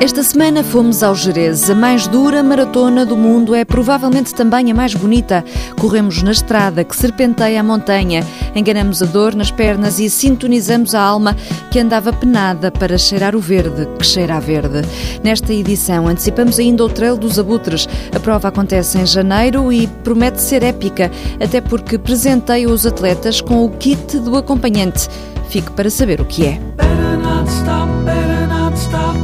Esta semana fomos ao Jerez. A mais dura maratona do mundo é provavelmente também a mais bonita. Corremos na estrada que serpenteia a montanha, enganamos a dor nas pernas e sintonizamos a alma que andava penada para cheirar o verde, que cheira a verde. Nesta edição antecipamos ainda o Trail dos Abutres. A prova acontece em janeiro e promete ser épica, até porque presenteia os atletas com o kit do acompanhante. Fique para saber o que é. Better not stop, better not stop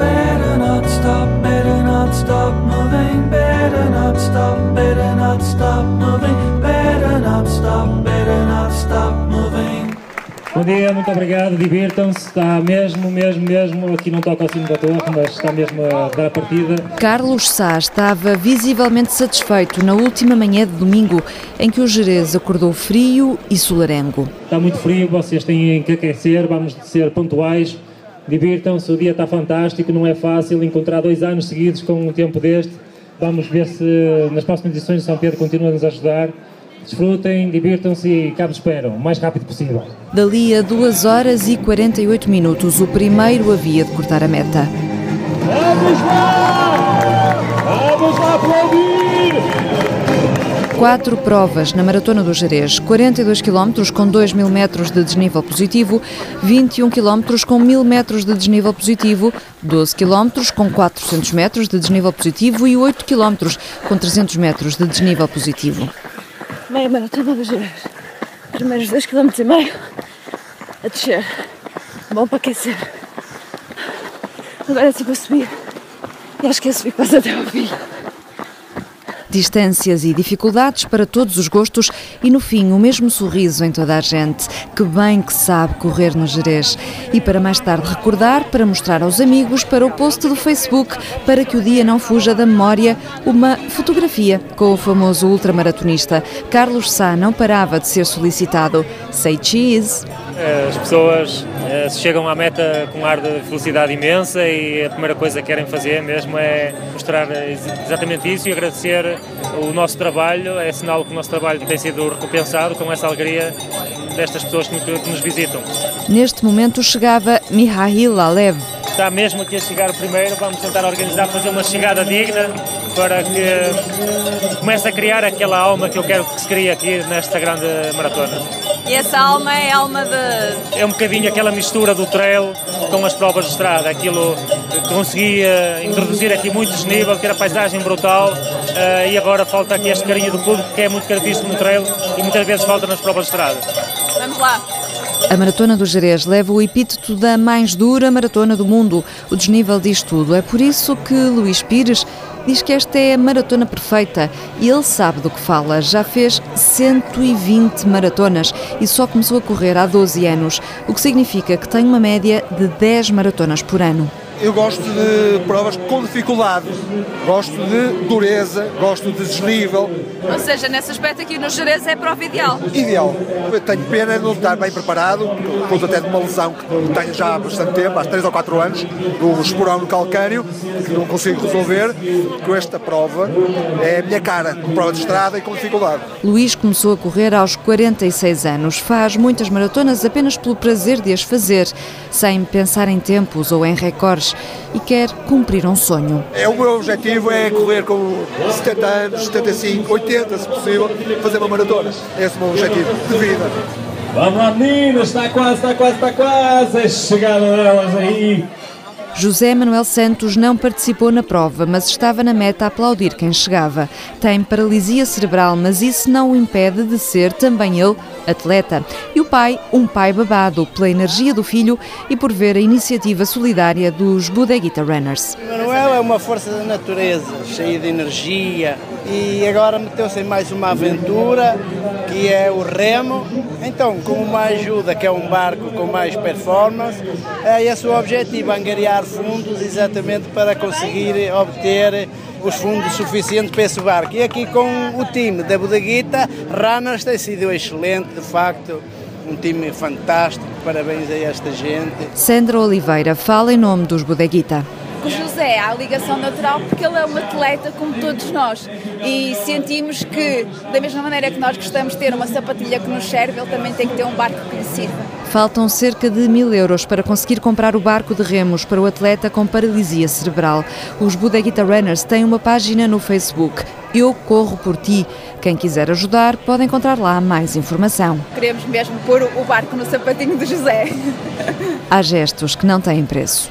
better not stop, better not stop moving, better not stop, better not stop moving, better not stop, better not stop moving. Bom dia, muito obrigado, divirtam-se, está mesmo, mesmo, mesmo, aqui não toca o sino da torre, mas está mesmo a dar a partida. Carlos Sá estava visivelmente satisfeito na última manhã de domingo, em que o Jerez acordou frio e solarengo. Está muito frio, vocês têm que aquecer, vamos ser pontuais, divirtam-se, o dia está fantástico, não é fácil encontrar dois anos seguidos com um tempo deste. Vamos ver se nas próximas edições de São Pedro continua a nos ajudar. Desfrutem, divirtam-se e cá esperam, o mais rápido possível. Dali a 2 horas e 48 minutos, o primeiro havia de cortar a meta. Vamos lá! Vamos lá aplaudir! Quatro provas na Maratona do Jerez, 42 km com 2 mil metros de desnível positivo, 21 km com 1000 metros de desnível positivo, 12 km com 400 metros de desnível positivo e 8 km com 300 metros de desnível positivo. Meia maratona do Jerez. Primeiros 2 km e meio a descer. Bom para aquecer. Agora é só para subir. E acho que é subir quase até ao fim. Distâncias e dificuldades para todos os gostos e, no fim, o mesmo sorriso em toda a gente. Que bem que sabe correr no Jerez. E para mais tarde recordar, para mostrar aos amigos, para o post do Facebook, para que o dia não fuja da memória, uma fotografia com o famoso ultramaratonista. Carlos Sá não parava de ser solicitado. Say cheese! As pessoas chegam à meta com um ar de felicidade imensa e a primeira coisa que querem fazer mesmo é mostrar exatamente isso e agradecer o nosso trabalho. É sinal que o nosso trabalho tem sido recompensado com essa alegria destas pessoas que nos visitam. Neste momento chegava Mihail Alev. Está mesmo aqui a chegar o primeiro, vamos tentar organizar, fazer uma chegada digna para que comece a criar aquela alma que eu quero que se crie aqui nesta grande maratona. E essa alma é alma de. É um bocadinho aquela mistura do trail com as provas de estrada. Aquilo que conseguia introduzir aqui muito desnível, ter a paisagem brutal uh, e agora falta aqui este carinho do público que é muito característico no trail e muitas vezes falta nas provas de estrada. Vamos lá! A Maratona do Jerez leva o epíteto da mais dura maratona do mundo. O desnível diz tudo. É por isso que Luís Pires diz que esta é a maratona perfeita e ele sabe do que fala. Já fez 120 maratonas e só começou a correr há 12 anos, o que significa que tem uma média de 10 maratonas por ano eu gosto de provas com dificuldade, gosto de dureza, gosto de desnível. Ou seja, nesse aspecto aqui no Jerez é a prova ideal? Ideal. Eu tenho pena de não estar bem preparado, conto até de uma lesão que tenho já há bastante tempo, há 3 ou 4 anos, do esporão no calcânio, que não consigo resolver, com esta prova é a minha cara, com prova de estrada e com dificuldade. Luís começou a correr aos 46 anos, faz muitas maratonas apenas pelo prazer de as fazer, sem pensar em tempos ou em recordes e quer cumprir um sonho. É, o meu objetivo é correr com 70 anos, 75, 80 se possível, fazer uma maratona. Esse é o meu objetivo de vida. Vamos lá meninas, está quase, está quase, está quase, a chegada delas aí. José Manuel Santos não participou na prova, mas estava na meta a aplaudir quem chegava. Tem paralisia cerebral, mas isso não o impede de ser também ele atleta. E o pai, um pai babado pela energia do filho e por ver a iniciativa solidária dos Budeguita Runners. Manuel é uma força da natureza, cheia de energia e agora meteu-se em mais uma aventura que é o remo. Então, com uma ajuda que é um barco com mais performance, é esse o objetivo, angariar fundos exatamente para conseguir obter os fundos suficientes para esse barco. E aqui com o time da Bodeguita, Runners tem sido excelente, de facto, um time fantástico, parabéns a esta gente. Sandra Oliveira fala em nome dos Bodeguita. O José há a ligação natural porque ele é um atleta como todos nós e sentimos que, da mesma maneira que nós gostamos de ter uma sapatilha que nos serve, ele também tem que ter um barco que lhe sirva. Faltam cerca de mil euros para conseguir comprar o barco de remos para o atleta com paralisia cerebral. Os Budeguita Runners têm uma página no Facebook. Eu Corro por Ti. Quem quiser ajudar pode encontrar lá mais informação. Queremos mesmo pôr o barco no sapatinho de José. Há gestos que não têm preço.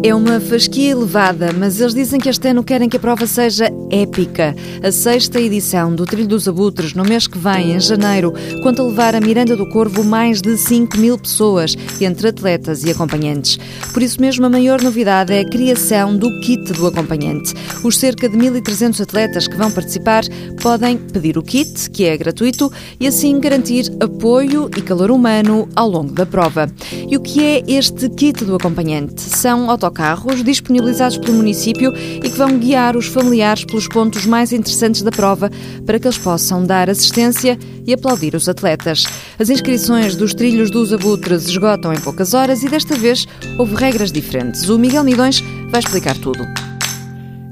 É uma fasquia elevada, mas eles dizem que este ano querem que a prova seja épica. A sexta edição do Trilho dos Abutres, no mês que vem, em janeiro, conta levar a Miranda do Corvo mais de 5 mil pessoas, entre atletas e acompanhantes. Por isso mesmo, a maior novidade é a criação do kit do acompanhante. Os cerca de 1.300 atletas que vão participar podem pedir o kit, que é gratuito, e assim garantir apoio e calor humano ao longo da prova. E o que é este kit do acompanhante? São autocarros disponibilizados pelo município e que vão guiar os familiares pelos pontos mais interessantes da prova para que eles possam dar assistência e aplaudir os atletas. As inscrições dos trilhos dos abutres esgotam em poucas horas e desta vez houve regras diferentes. O Miguel Midões vai explicar tudo.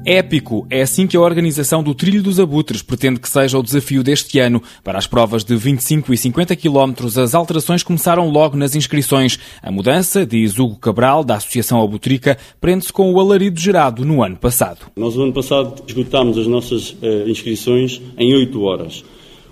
Épico, é assim que a organização do Trilho dos Abutres pretende que seja o desafio deste ano. Para as provas de 25 e 50 km, as alterações começaram logo nas inscrições. A mudança, diz Hugo Cabral, da Associação Abutrica, prende-se com o alarido gerado no ano passado. Nós, no ano passado, esgotámos as nossas uh, inscrições em 8 horas.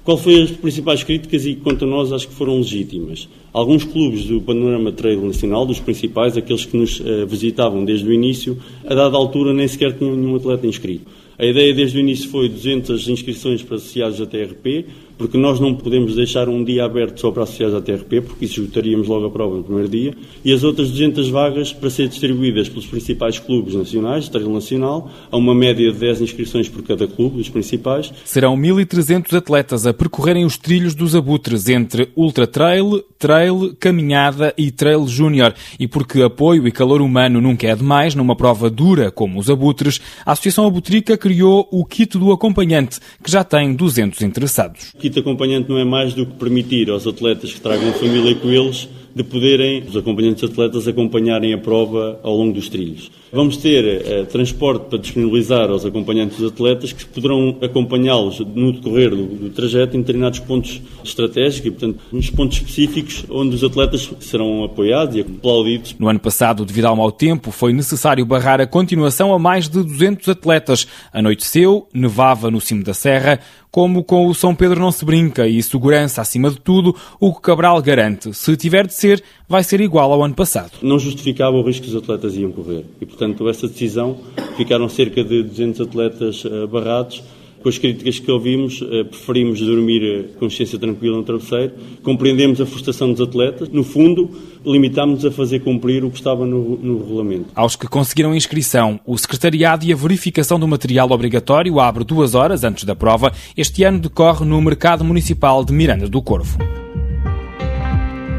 Qual foi as principais críticas e, quanto a nós, acho que foram legítimas? Alguns clubes do panorama trail nacional, dos principais, aqueles que nos uh, visitavam desde o início, a dada altura nem sequer tinham nenhum atleta inscrito. A ideia desde o início foi 200 inscrições para associados à TRP, porque nós não podemos deixar um dia aberto só para associados à TRP, porque isso esgotaríamos logo a prova no primeiro dia, e as outras 200 vagas para ser distribuídas pelos principais clubes nacionais, Trail Nacional, a uma média de 10 inscrições por cada clube, dos principais. Serão 1.300 atletas a percorrerem os trilhos dos abutres entre Ultra Trail, Trail, Caminhada e Trail Júnior. E porque apoio e calor humano nunca é demais numa prova dura como os abutres, a Associação Abutrica criou o kit do acompanhante, que já tem 200 interessados kit acompanhante não é mais do que permitir aos atletas que tragam família com eles de poderem os acompanhantes atletas acompanharem a prova ao longo dos trilhos. Vamos ter uh, transporte para disponibilizar aos acompanhantes atletas que poderão acompanhá-los no decorrer do, do, trajeto em determinados pontos estratégicos e, portanto, nos pontos específicos onde os atletas serão apoiados e aplaudidos. No ano passado, devido ao mau tempo, foi necessário barrar a continuação a mais de 200 atletas. Anoiteceu, nevava no cimo da serra, como com o São Pedro não se brinca e segurança acima de tudo, o que Cabral garante. Se tiver de ser, vai ser igual ao ano passado. Não justificava o risco que os atletas iam correr e, portanto, essa decisão ficaram cerca de 200 atletas uh, barrados com as críticas que ouvimos, eh, preferimos dormir eh, consciência tranquila no travesseiro, compreendemos a frustração dos atletas, no fundo, limitámos-nos a fazer cumprir o que estava no, no regulamento. Aos que conseguiram inscrição, o secretariado e a verificação do material obrigatório abre duas horas antes da prova. Este ano decorre no Mercado Municipal de Miranda do Corvo.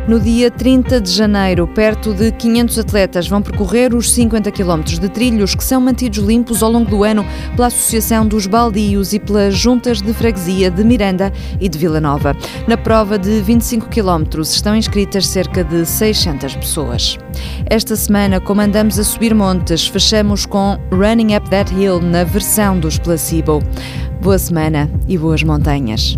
No dia 30 de janeiro, perto de 500 atletas vão percorrer os 50 km de trilhos que são mantidos limpos ao longo do ano pela Associação dos Baldios e pelas juntas de freguesia de Miranda e de Vila Nova. Na prova de 25 km estão inscritas cerca de 600 pessoas. Esta semana comandamos a subir montes, fechamos com Running Up That Hill na versão dos Placebo. Boa semana e boas montanhas.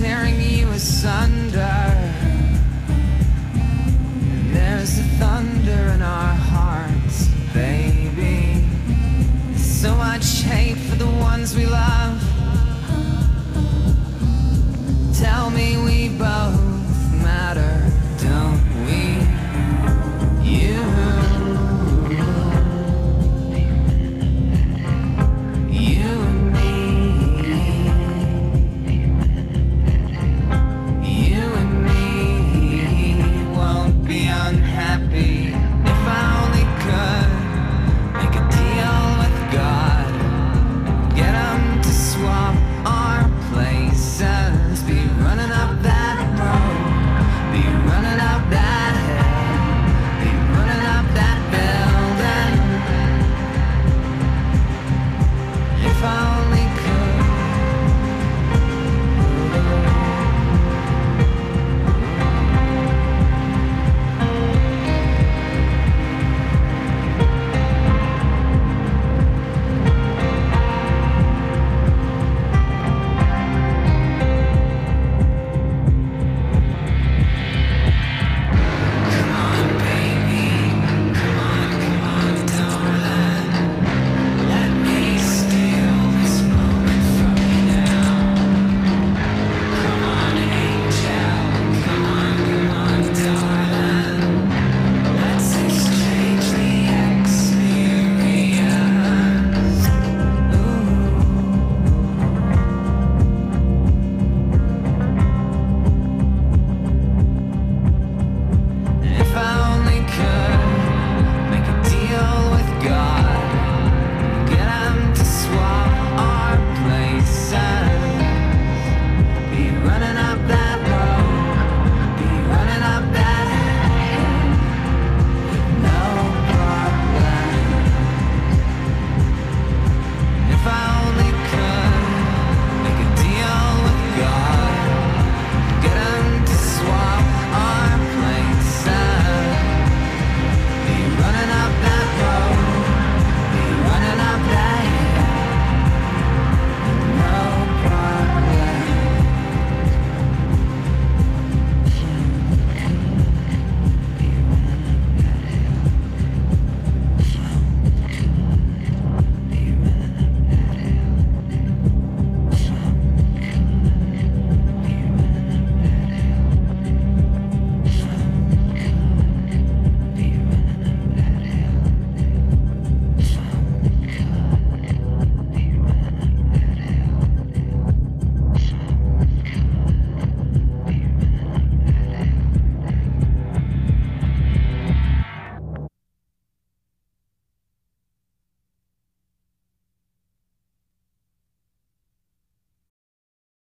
Tearing you asunder.